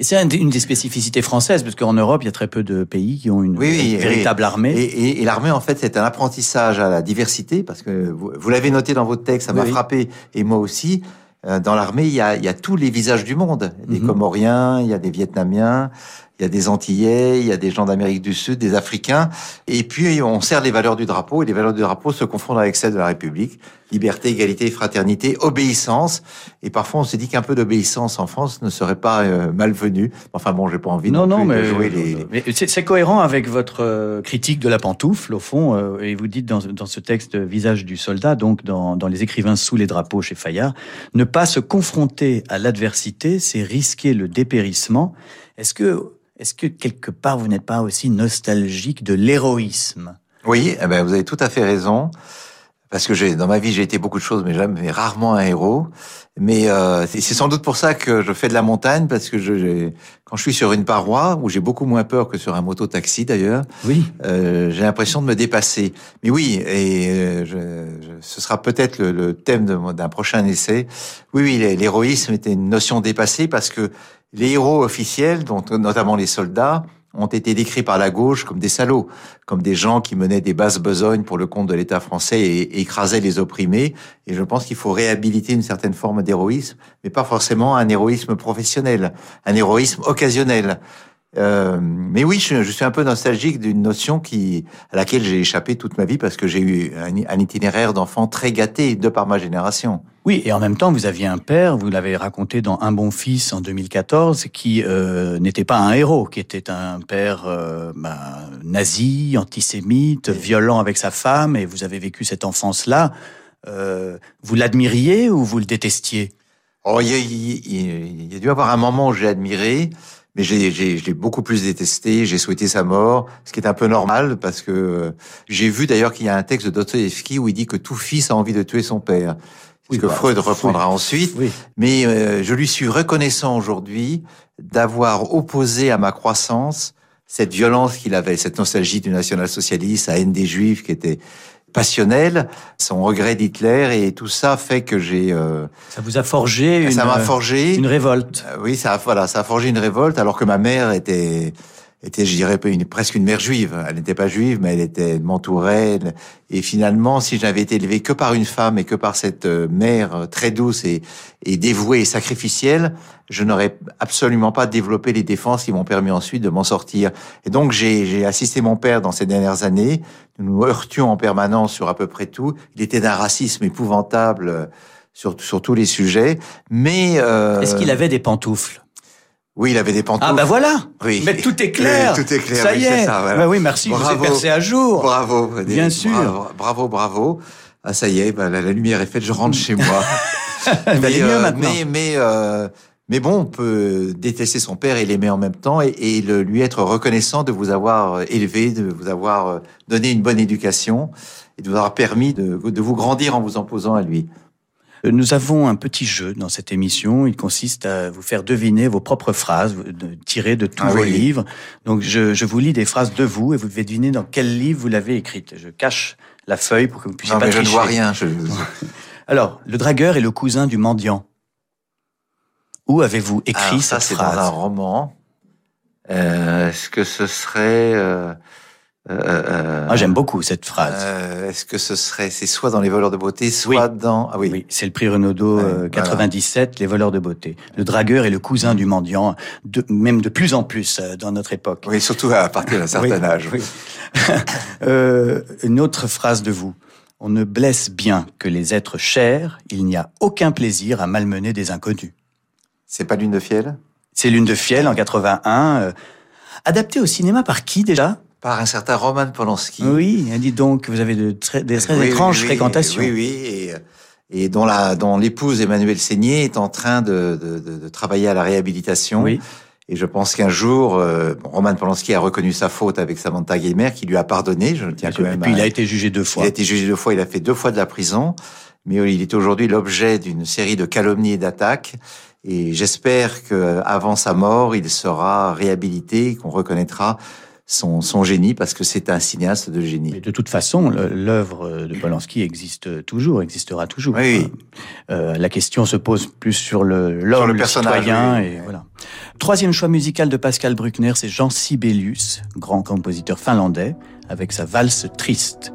Et c'est une des spécificités françaises, parce qu'en Europe, il y a très peu de pays qui ont une, Oui, oui, une véritable armée. Et, et- et l'armée, en fait, c'est un apprentissage à la diversité, parce que vous, vous l'avez noté dans votre texte, ça m'a Oui, frappé, et moi aussi. Euh, Dans l'armée, il y a, il y a tous les visages du monde. Il y a des Mhm. Comoriens, il y a des Vietnamiens, il y a des Antillais, il y a des gens d'Amérique du Sud, des Africains. Et puis, on sert les valeurs du drapeau, et les valeurs du drapeau se confondent avec celles de la République. Liberté, égalité, fraternité, obéissance. Et parfois, on se dit qu'un peu d'obéissance en France ne serait pas euh, malvenu. Enfin bon, j'ai pas envie Non, non, non, mais, de jouer les... les- mais c'est cohérent avec votre euh, critique de la pantoufle, au fond, euh, et vous dites dans, dans ce texte euh, Visage du soldat, donc dans, dans Les écrivains sous les drapeaux chez Fayard, ne pas se confronter à l'adversité, c'est risquer le dépérissement. Est-ce que, est-ce que quelque part vous n'êtes pas aussi nostalgique de l'héroïsme? Oui, eh ben, vous avez tout à fait raison. Parce que j'ai, dans ma vie, j'ai été beaucoup de choses, mais jamais, rarement un héros. Mais euh, c'est sans doute pour ça que je fais de la montagne, parce que je, quand je suis sur une paroi, où j'ai beaucoup moins peur que sur un moto-taxi d'ailleurs, Oui. euh, j'ai l'impression de me dépasser. Mais oui, et euh, je, je- ce sera peut-être le, le thème d'un prochain essai. Oui, oui, l'hé- l'héroïsme était une notion dépassée parce que les héros officiels, dont notamment les soldats, ont été décrits par la gauche comme des salauds, comme des gens qui menaient des basses besognes pour le compte de l'État français et, écrasaient les opprimés. Et je pense qu'il faut réhabiliter une certaine forme d'héroïsme, mais pas forcément un héroïsme professionnel, un héroïsme occasionnel. Euh, mais oui, je, je suis un peu nostalgique d'une notion qui à laquelle j'ai échappé toute ma vie parce que j'ai eu un, un itinéraire d'enfant très gâté de par ma génération. Oui, et en même temps, vous aviez un père, vous l'avez raconté dans Un bon fils en 2014, qui euh, n'était pas un héros, qui était un père euh, bah, nazi, antisémite, violent avec sa femme, et vous avez vécu cette enfance-là. Euh, vous l'admiriez ou vous le détestiez? Oh, il y, y- il y a dû avoir un moment où j'ai admiré, mais j'ai, j'ai, je l'ai beaucoup plus détesté. J'ai souhaité sa mort, ce qui est un peu normal parce que euh, j'ai vu d'ailleurs qu'il y a un texte de Dostoevsky où il dit que tout fils a envie de tuer son père. Ce que bah, Freud reprendra oui. ensuite. Oui. Mais euh, je lui suis reconnaissant aujourd'hui d'avoir opposé à ma croissance cette violence qu'il avait, cette nostalgie du national-socialiste, sa haine des juifs qui était passionnelle, son regret d'Hitler et tout ça fait que j'ai euh, Ça vous a forgé une, ça m'a forgé une révolte. euh, oui, ça a, voilà, ça a forgé une révolte, alors que ma mère était, était, je dirais, presque une mère juive. Elle n'était pas juive, mais elle était, elle m'entourait. Et finalement, si je n'avais été élevé que par une femme et que par cette euh, mère très douce et, dévouée et sacrificielle, je n'aurais absolument pas développé les défenses qui m'ont permis ensuite de m'en sortir. Et donc, j'ai j'ai assisté mon père dans ces dernières années. Nous nous heurtions en permanence sur à peu près tout. Il était d'un racisme épouvantable euh, sur, sur tous les sujets. Mais euh, Est-ce qu'il avait des pantoufles? Oui, il avait des pantoufles. Ah ben voilà Oui. Mais tout est clair Oui, tout est clair. Ça oui, y est ça, voilà. Ben oui, merci, je vous ai Bravo. percé à jour Bravo. Bien sûr. Bravo, bravo, bravo. Ah, ça y est, bah, la, la lumière est faite, je rentre chez moi. Mais, mieux euh, maintenant mais, mais, euh, mais bon, on peut détester son père et l'aimer en même temps et, et le, lui être reconnaissant de vous avoir euh, élevé, de vous avoir euh, donné une bonne éducation et de vous avoir permis de, de vous grandir en vous en posant à lui. Euh, Nous avons un petit jeu dans cette émission. Il consiste à vous faire deviner vos propres phrases tirées de tous Ah vos oui. livres. Donc, je, je vous lis des phrases de vous et vous devez deviner dans quel livre vous l'avez écrite. Je cache la feuille pour que vous puissiez Non, pas mais je ne vois rien. Je... Alors, le dragueur est le cousin du mendiant. Où avez-vous écrit Alors, ça, cette c'est dans un phrase roman. Euh, Est-ce que ce serait... Euh, euh, euh, Moi, j'aime beaucoup cette phrase. euh, Est-ce que ce serait... C'est soit dans Les voleurs de beauté, soit dans... Ah oui. Oui, c'est le prix Renaudot Ouais, euh, voilà. 97, Les voleurs de beauté. Le dragueur est le cousin du mendiant, de, même de plus en plus euh, dans notre époque. Oui, surtout à partir d'un certain âge. oui. Euh, une autre phrase de vous. On ne blesse bien que les êtres chers, il n'y a aucun plaisir à malmener des inconnus. C'est pas Lune de fiel? C'est Lune de Fiel en 81, euh, adapté au cinéma par qui déjà? Par un certain Roman Polanski. Oui, dit donc, vous avez de très, des très Oui, étranges oui, oui, fréquentations. Oui, oui, et, et dont la, dont l'épouse Emmanuel Seigné est en train de, de, de, de travailler à la réhabilitation. Oui. Et je pense qu'un jour, euh, Roman Polanski a reconnu sa faute avec Samantha Gaymer, qui lui a pardonné. Je tiens quand Et même. puis à- il a été jugé deux fois. Il a été jugé deux fois. Il a fait deux fois de la prison, mais il est aujourd'hui l'objet d'une série de calomnies et d'attaques. Et j'espère que avant sa mort, il sera réhabilité, qu'on reconnaîtra son, son génie, parce que c'est un cinéaste de génie. Mais de toute façon, l'œuvre de Polanski existe toujours, existera toujours. Oui. Euh, la question se pose plus sur le l'homme, le citoyen, oui, et voilà. Troisième choix musical de Pascal Bruckner, c'est Jean Sibelius, grand compositeur finlandais, avec sa valse triste.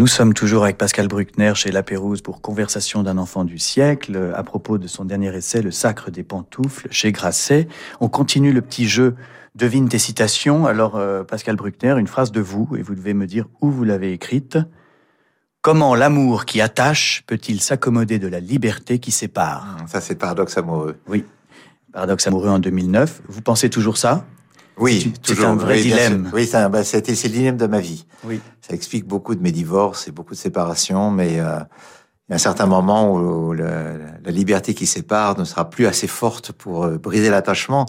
Nous sommes toujours avec Pascal Bruckner chez La Pérouse pour Conversation d'un enfant du siècle à propos de son dernier essai Le sacre des pantoufles chez Grasset. On continue le petit jeu devine tes citations. Alors euh, Pascal Bruckner, une phrase de vous et vous devez me dire où vous l'avez écrite. Comment l'amour qui attache peut-il s'accommoder de la liberté qui sépare? Ça c'est paradoxe amoureux. Oui. Paradoxe amoureux en 2009. Vous pensez toujours ça? Oui, C'est toujours. un vrai Oui, dilemme. Oui, c'est un- bah, c'était- c'est le dilemme de ma vie. Oui. Ça explique beaucoup de mes divorces et beaucoup de séparations, mais euh, il y a un certain moment où le- la liberté qui sépare ne sera plus assez forte pour euh, briser l'attachement.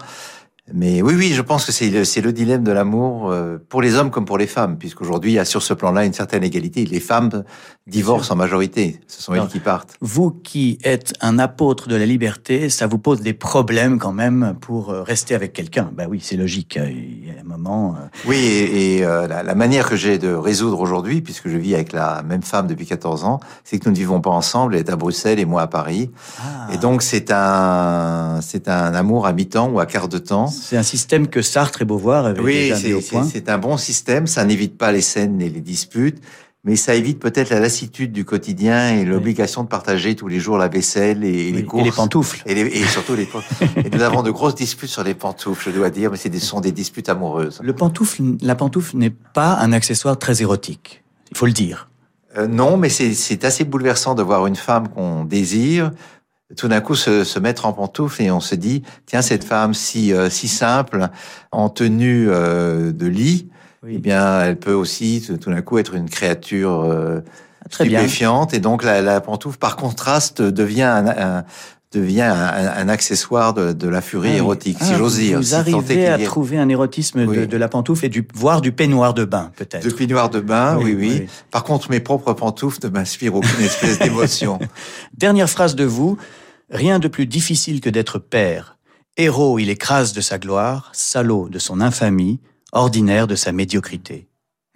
Mais oui, oui, je pense que c'est le, dilemme de l'amour euh, pour les hommes comme pour les femmes, puisqu'aujourd'hui il y a sur ce plan-là une certaine égalité. Les femmes divorcent en majorité, ce sont elles qui partent. Vous qui êtes un apôtre de la liberté, ça vous pose des problèmes quand même pour euh, rester avec quelqu'un. Ben oui, c'est logique. euh, Il y a un moment. Oui, et, et, euh, la, la manière que j'ai de résoudre aujourd'hui, puisque je vis avec la même femme depuis 14 ans, c'est que nous ne vivons pas ensemble, elle est à Bruxelles et moi à Paris. Ah. Et donc c'est un c'est un amour à mi-temps ou à quart de temps. C'est un système que Sartre et Beauvoir avaient Oui, déjà mis au point. c'est un bon système, ça n'évite pas les scènes et les disputes, mais ça évite peut-être la lassitude du quotidien et l'obligation de partager tous les jours la vaisselle et, et Oui, les et courses. les pantoufles. Et, les- et surtout les pantoufles. et nous avons de grosses disputes sur les pantoufles, je dois dire, mais ce sont des disputes amoureuses. Le pantoufle, la pantoufle n'est pas un accessoire très érotique. Il faut le dire. Euh, non, mais c'est assez bouleversant de voir une femme qu'on désire tout d'un coup se, se mettre en pantoufle et on se dit tiens cette femme si euh, si simple en tenue euh, de lit Oui. eh bien elle peut aussi tout d'un coup être une créature euh, Très bien. stupéfiante et donc la, la pantoufle par contraste devient un, un- devient un, un accessoire de, de la furie Ah érotique Ah, si j'ose dire Vous si arrivez à trouver un érotisme de, Oui. de la pantoufle et du, voire du peignoir de bain, peut-être. de peignoir de bain, Oui, oui, oui, oui. Par contre, mes propres pantoufles ne m'inspirent aucune espèce d'émotion. Dernière phrase de vous. Rien de plus difficile que d'être père. Héros, il écrase de sa gloire, salaud de son infamie, ordinaire de sa médiocrité.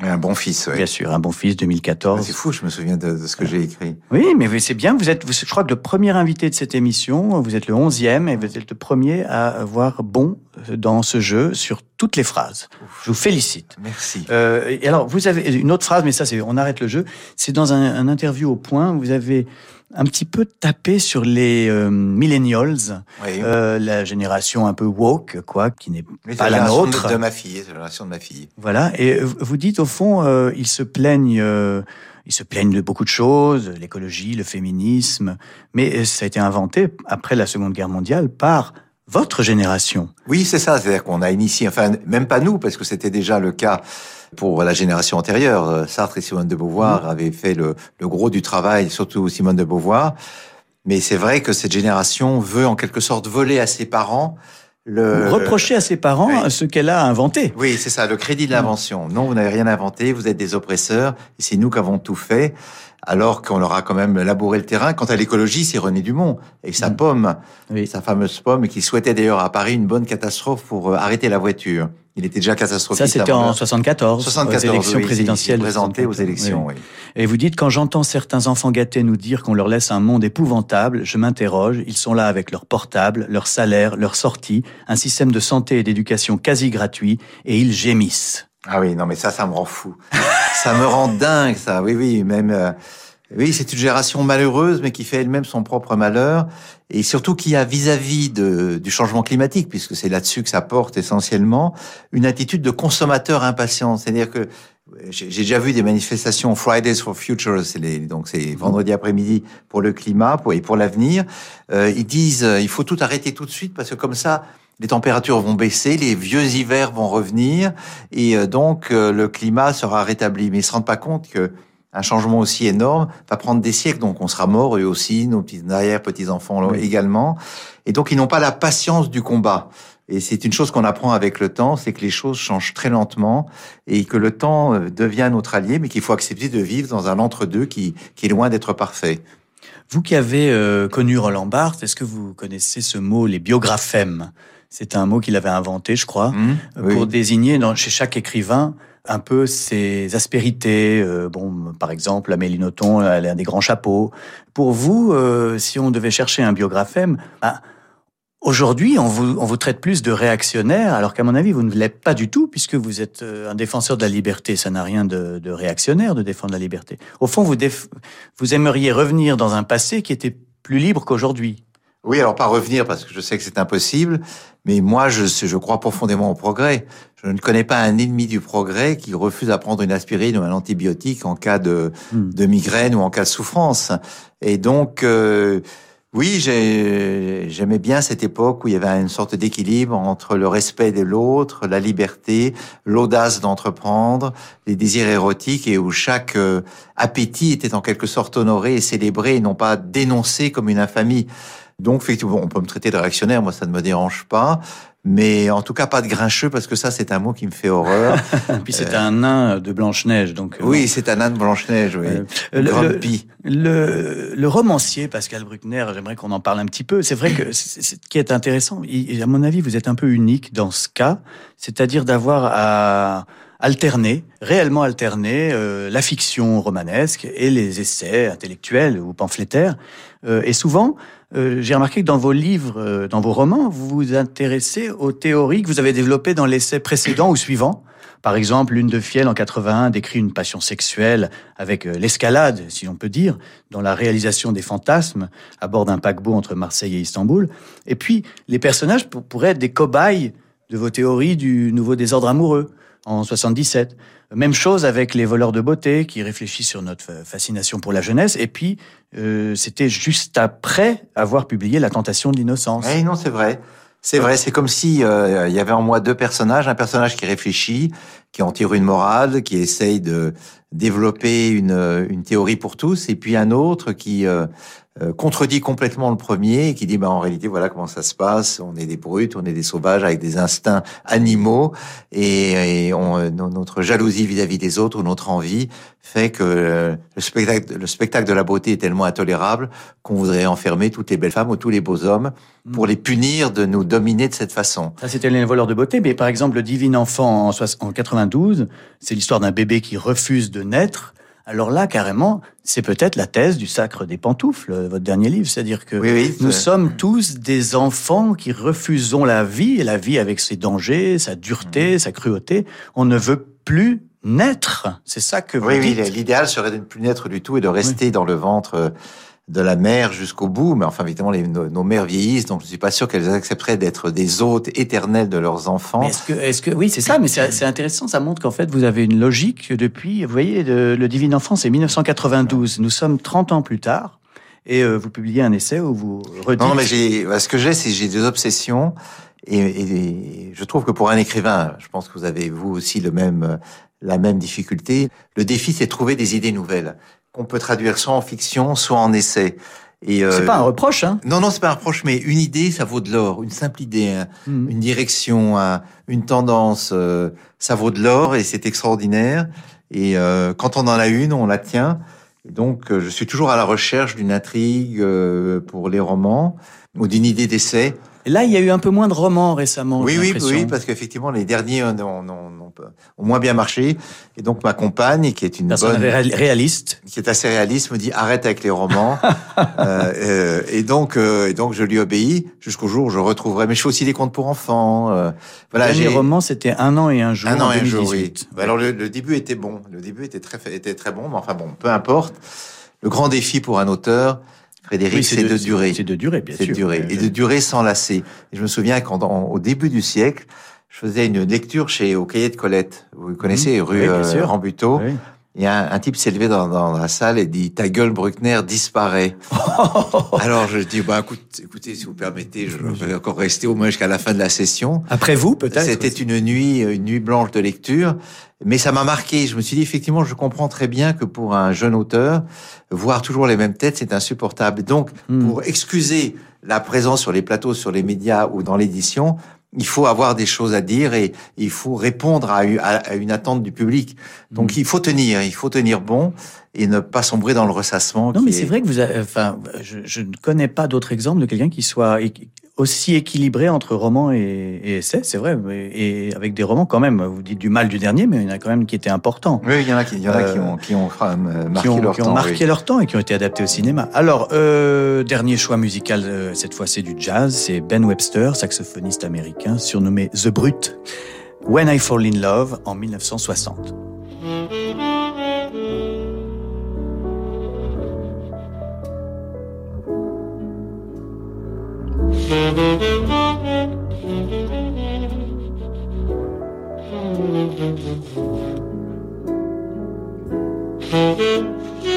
Un bon fils, oui. Bien sûr, un bon fils 2014. Ah, C'est fou, je me souviens de, de ce que j'ai écrit. Oui, mais c'est bien. Vous êtes, je crois que le premier invité de cette émission, vous êtes le onzième et vous êtes le premier à avoir bon euh, dans ce jeu sur toutes les phrases. Je vous félicite. Merci. Euh, et alors, vous avez une autre phrase, mais ça, c'est, on arrête le jeu. C'est dans un, un interview au point. Vous avez un petit peu tapé sur les euh, millennials, Oui. euh, la génération un peu woke, quoi, qui n'est pas la nôtre. De, ma fille, la génération de ma fille. Voilà. Et vous dites au fond, euh, ils se plaignent, ils se plaignent de beaucoup de choses, l'écologie, le féminisme, mais ça a été inventé après la Seconde Guerre mondiale par votre génération. Oui, c'est ça. C'est-à-dire qu'on a initié, enfin, même pas nous, parce que c'était déjà le cas pour la génération antérieure. Euh, Sartre et Simone de Beauvoir avaient fait le, le gros du travail, surtout Simone de Beauvoir. Mais c'est vrai que cette génération veut en quelque sorte voler à ses parents le Reprocher à ses parents oui. ce qu'elle a inventé. Oui, c'est ça, le crédit de l'invention. Non, vous n'avez rien inventé, vous êtes des oppresseurs, et c'est nous qui avons tout fait, alors qu'on leur a quand même labouré le terrain. Quant à l'écologie, c'est René Dumont et sa Mm. pomme, Oui. sa fameuse pomme, qui souhaitait d'ailleurs à Paris une bonne catastrophe pour euh, arrêter la voiture. Il était déjà catastrophique. Ça, c'était en l'heure. 74, 74, aux élections oui, présidentielles. de présenté aux 74, élections, oui. oui. Et vous dites, quand j'entends certains enfants gâtés nous dire qu'on leur laisse un monde épouvantable, je m'interroge, ils sont là avec leur portable, leur salaire, leur sortie, un système de santé et d'éducation quasi gratuit, et ils gémissent. Ah oui, non, mais ça, ça me rend fou. ça me rend dingue, ça. Oui, oui, même. euh, oui, c'est une génération malheureuse, mais qui fait elle-même son propre malheur, et surtout qui a vis-à-vis du changement climatique, puisque c'est là-dessus que ça porte essentiellement, une attitude de consommateur impatient. C'est-à-dire que j'ai déjà vu des manifestations Fridays for Future, les, donc c'est vendredi après-midi pour le climat pour, et pour l'avenir. Euh, ils disent euh, il faut tout arrêter tout de suite parce que comme ça les températures vont baisser, les vieux hivers vont revenir et euh, donc euh, le climat sera rétabli. Mais ils se rendent pas compte que un changement aussi énorme va prendre des siècles, donc on sera mort eux aussi, nos petits arrière petits enfants Oui. également, et donc ils n'ont pas la patience du combat. Et c'est une chose qu'on apprend avec le temps, c'est que les choses changent très lentement et que le temps euh, devient notre allié, mais qu'il faut accepter de vivre dans un entre-deux qui, qui est loin d'être parfait. Vous qui avez euh, connu Roland Barthes, est-ce que vous connaissez ce mot, les biographèmes C'est un mot qu'il avait inventé, je crois, oui. pour désigner dans, chez chaque écrivain un peu ses aspérités. Euh, bon, par exemple, Amélie Nothomb, elle a des grands chapeaux. Pour vous, euh, si on devait chercher un biographème, bah, Aujourd'hui, on vous, on vous traite plus de réactionnaire, alors qu'à mon avis, vous ne l'êtes pas du tout, puisque vous êtes euh, un défenseur de la liberté. Ça n'a rien de, de, réactionnaire de défendre la liberté. Au fond, vous, vous aimeriez revenir dans un passé qui était plus libre qu'aujourd'hui. Oui, alors pas revenir parce que je sais que c'est impossible, mais moi je, je crois profondément au progrès. Je ne connais pas un ennemi du progrès qui refuse à prendre une aspirine ou un antibiotique en cas de, hmm. de migraine ou en cas de souffrance. Et donc, euh, oui, j'aimais bien cette époque où il y avait une sorte d'équilibre entre le respect de l'autre, la liberté, l'audace d'entreprendre, les désirs érotiques et où chaque euh, appétit était en quelque sorte honoré et célébré et non pas dénoncé comme une infamie. Donc, effectivement, on peut me traiter de réactionnaire, moi ça ne me dérange pas mais en tout cas pas de grincheux parce que ça c'est un mot qui me fait horreur. Puis c'est un nain de Blanche Neige donc. Euh, oui, c'est un nain de Blanche Neige. Oui. Euh, le, le, le, romancier Pascal Bruckner, j'aimerais qu'on en parle un petit peu. C'est vrai que ce qui est intéressant, à mon avis, vous êtes un peu unique dans ce cas, c'est-à-dire d'avoir à alterner, réellement alterner euh, la fiction romanesque et les essais intellectuels ou pamphlétaires. Euh, et souvent, euh, j'ai remarqué que dans vos livres, euh, dans vos romans, vous vous intéressez aux théories que vous avez développées dans l'essai précédent ou suivant. Par exemple, Lune de Fiel en 81 décrit une passion sexuelle avec euh, l'escalade, si l'on peut dire, dans la réalisation des fantasmes à bord d'un paquebot entre Marseille et Istanbul. Et puis, les personnages pourraient être des cobayes de vos théories du nouveau désordre amoureux en 77. Même chose avec les voleurs de beauté qui réfléchissent sur notre fascination pour la jeunesse. Et puis, euh, c'était juste après avoir publié La tentation de l'innocence. Oui, non, c'est vrai. C'est vrai, c'est comme si euh, il y avait en moi deux personnages, un personnage qui réfléchit, qui en tire une morale, qui essaye de développer une, une théorie pour tous, et puis un autre qui euh, contredit complètement le premier et qui dit bah en réalité voilà comment ça se passe on est des brutes on est des sauvages avec des instincts animaux et, et on, euh, notre jalousie vis-à-vis des autres ou notre envie fait que euh, le spectacle le spectacle de la beauté est tellement intolérable qu'on voudrait enfermer toutes les belles femmes ou tous les beaux hommes pour mm. les punir de nous dominer de cette façon. Ça c'était les voleurs de beauté mais par exemple le divin enfant en, en 92 c'est l'histoire d'un bébé qui refuse de naître alors là, carrément, c'est peut-être la thèse du sacre des pantoufles, votre dernier livre. C'est-à-dire que nous sommes tous des enfants qui refusons la vie, et la vie avec ses dangers, sa dureté, mmh. sa cruauté. On ne veut plus naître. C'est ça que vous oui, dites. Oui, l'idéal serait de ne plus naître du tout et de rester dans le ventre de la mère jusqu'au bout, mais enfin évidemment les, nos, mères vieillissent, donc je suis pas sûr qu'elles accepteraient d'être des hôtes éternels de leurs enfants. Est-ce que, est-ce que, oui, c'est ça, mais c'est intéressant, ça montre qu'en fait vous avez une logique depuis, vous voyez, le Divine Enfant, c'est 1992, nous sommes 30 ans plus tard, et euh, vous publiez un essai où vous redites... Non, mais j'ai, bah, ce que j'ai, c'est j'ai des obsessions, et, et, je trouve que pour un écrivain, je pense que vous avez vous aussi le même la même difficulté. Le défi, c'est de trouver des idées nouvelles qu'on peut traduire soit en fiction, soit en essai. Et euh, c'est pas un reproche, hein Non, non, c'est pas un reproche, mais une idée, ça vaut de l'or. Une simple idée, hmm. une direction, une tendance, euh, ça vaut de l'or et c'est extraordinaire. Et euh, quand on en a une, on la tient. donc, je suis toujours à la recherche d'une intrigue pour les romans ou d'une idée d'essai. Là, il y a eu un peu moins de romans récemment. Oui, oui, oui, parce qu'effectivement, les derniers ont, ont, ont, moins bien marché. Et donc, ma compagne, qui est une bonne réaliste, qui est assez réaliste, me dit arrête avec les romans. Euh, euh, et donc, euh, et donc, je lui obéis jusqu'au jour où je retrouverai. Mais je fais aussi des contes pour enfants. Euh, voilà, les romans, c'était un an et un jour. Un an et un jour, oui. Alors, le, le, début était bon. Le début était très, était très bon. Mais enfin bon, peu importe. Le grand défi pour un auteur, Frédéric, c'est de, durer. C'est de durer, bien sûr. C'est de durer. Et de durer sans lasser. Et je me souviens quand, au début du siècle, je faisais une lecture chez au Cahier de Colette. Vous connaissez, mmh. rue oui, euh, Rambuteau. Oui. Et un, un type s'est levé dans, dans, la salle et dit ta gueule Bruckner disparaît. Alors je dis bah écoute, écoutez si vous permettez, je vais encore rester au moins jusqu'à la fin de la session. Après vous peut-être. C'était une nuit une nuit blanche de lecture, mais ça m'a marqué. Je me suis dit effectivement je comprends très bien que pour un jeune auteur voir toujours les mêmes têtes c'est insupportable. Donc hmm. pour excuser la présence sur les plateaux, sur les médias ou dans l'édition, il faut avoir des choses à dire et il faut répondre à, une attente du public. Donc mm. il faut tenir, il faut tenir bon et ne pas sombrer dans le ressassement. Non, mais c'est vrai que vous, avez, enfin, je, je, ne connais pas d'autres exemples de quelqu'un qui soit aussi équilibré entre roman et, et essai, c'est vrai, et avec des romans quand même. Vous dites du mal du dernier, mais il y en a quand même qui étaient importants. Oui, il y en a qui, il y en a qui Euh, ont, qui ont euh, marqué qui ont, leur qui ont temps. marqué oui. leur temps et qui ont été adaptés au cinéma. Alors, euh, dernier choix musical, euh, cette fois c'est du jazz, c'est Ben Webster, saxophoniste américain, surnommé The Brute, When I Fall in Love en 1960. Thank you.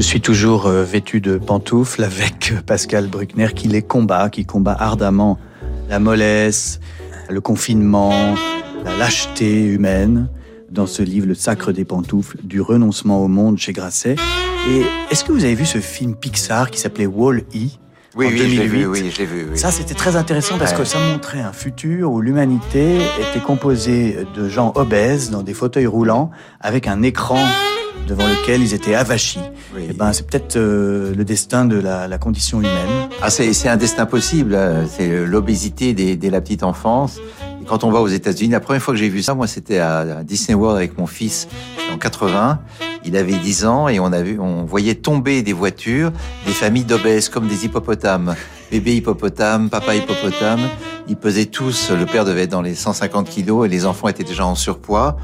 Je suis toujours euh, vêtu de pantoufles avec euh, Pascal Bruckner qui les combat, qui combat ardemment la mollesse, le confinement, la lâcheté humaine dans ce livre Le sacre des pantoufles, du renoncement au monde chez Grasset. Et est-ce que vous avez vu ce film Pixar qui s'appelait Wall-E Oui, en oui, je l'ai 2008 vu, oui, je l'ai vu. oui. Ça, c'était très intéressant parce Ouais. que ça montrait un futur où l'humanité était composée de gens obèses dans des fauteuils roulants avec un écran devant lequel ils étaient avachis. Oui. Et ben, c'est peut-être euh, le destin de la, la condition humaine. Ah, c'est c'est un destin possible. hein. C'est l'obésité dès, dès la petite enfance. Et quand on va aux États-Unis, la première fois que j'ai vu ça, moi, c'était à Disney World avec mon fils en 80. Il avait 10 ans et on a vu, on voyait tomber des voitures, des familles d'obèses comme des hippopotames. Bébé hippopotame, papa hippopotame. Ils pesaient tous, le père devait être dans les 150 kilos et les enfants étaient déjà en surpoids.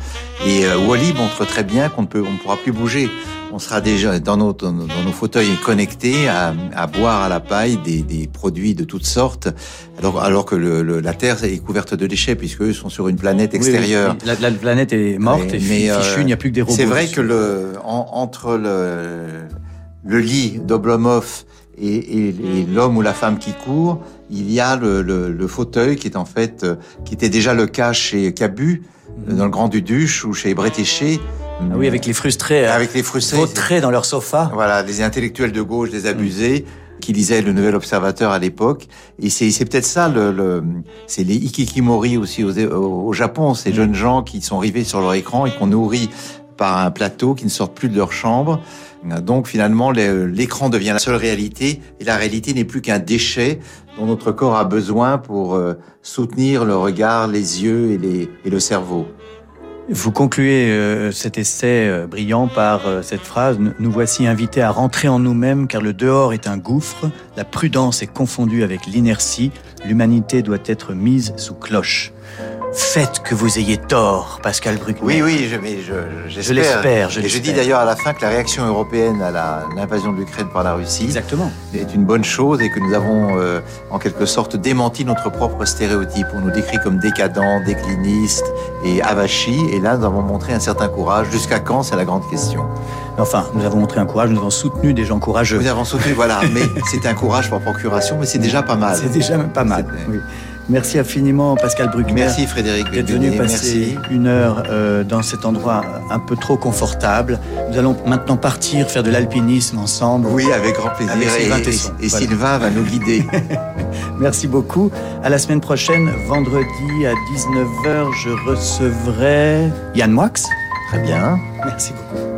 Et euh, Wally montre très bien qu'on ne peut, on ne pourra plus bouger. On sera déjà dans nos, dans nos, fauteuils connectés à, à boire à la paille des, des produits de toutes sortes, alors, alors que le, le- la Terre est couverte de déchets puisque eux sont sur une planète Oui, oui, extérieure. La, la planète est morte Mais- et mais, fi- euh, fichue, il n'y a plus que des robots. C'est vrai que le, en- entre le, le lit d'Oblomov et, et- et l'homme ou la femme qui court, il y a le, le- le fauteuil qui est en fait, euh, qui était déjà le cas chez Cabu, euh, dans le Grand Duduche ou chez Bretéché. Mhm. Ah oui, avec les frustrés, Avec les frustrés. vautrés dans leur sofa. Voilà, les intellectuels de gauche, les abusés, qui lisaient le Nouvel Observateur à l'époque. Et c'est peut-être ça, le, le- c'est les ikikimori aussi au, au, au Japon, ces jeunes gens qui sont rivés sur leur écran et qu'on nourrit par un plateau, qui ne sortent plus de leur chambre. Donc finalement, le- l'écran devient la seule réalité, et la réalité n'est plus qu'un déchet dont notre corps a besoin pour euh, soutenir le regard, les yeux et, et le cerveau. Vous concluez euh, cet essai euh, brillant par euh, cette phrase Nous voici invités à rentrer en nous-mêmes car le dehors est un gouffre, la prudence est confondue avec l'inertie, l'humanité doit être mise sous cloche. Faites que vous ayez tort, Pascal Bruckner. Oui, oui, je, mais je, je- Je l'espère, je Et je dis d'ailleurs à la fin que la réaction européenne à l'invasion de l'Ukraine par la Russie Exactement. est une bonne chose et que nous avons euh, en quelque sorte démenti notre propre stéréotype. On nous décrit comme décadents, déclinistes et avachis. Et là, nous avons montré un certain courage. Jusqu'à quand? C'est la grande question. Enfin, nous avons montré un courage, nous avons soutenu des gens courageux. Nous avons soutenu, voilà. Mais c'est un courage par procuration, mais c'est déjà pas mal. C'est déjà pas mal. Merci infiniment Pascal Bruckner. Merci Frédéric d'être venu passer merci. une heure euh, dans cet endroit un peu trop confortable. Nous allons maintenant partir faire de l'alpinisme ensemble. Oui, avec grand plaisir. Avec Sylvain et, et Voilà. Sylvain va nous guider. Merci beaucoup. À la semaine prochaine, vendredi à 19h, je recevrai Yann Moix. Très bien. Merci beaucoup.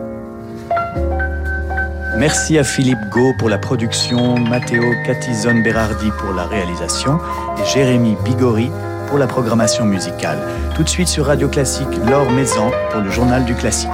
Merci à Philippe Gau pour la production, Matteo Catizone Berardi pour la réalisation et Jérémy Bigori pour la programmation musicale. Tout de suite sur Radio Classique, Laure Maison pour le journal du classique.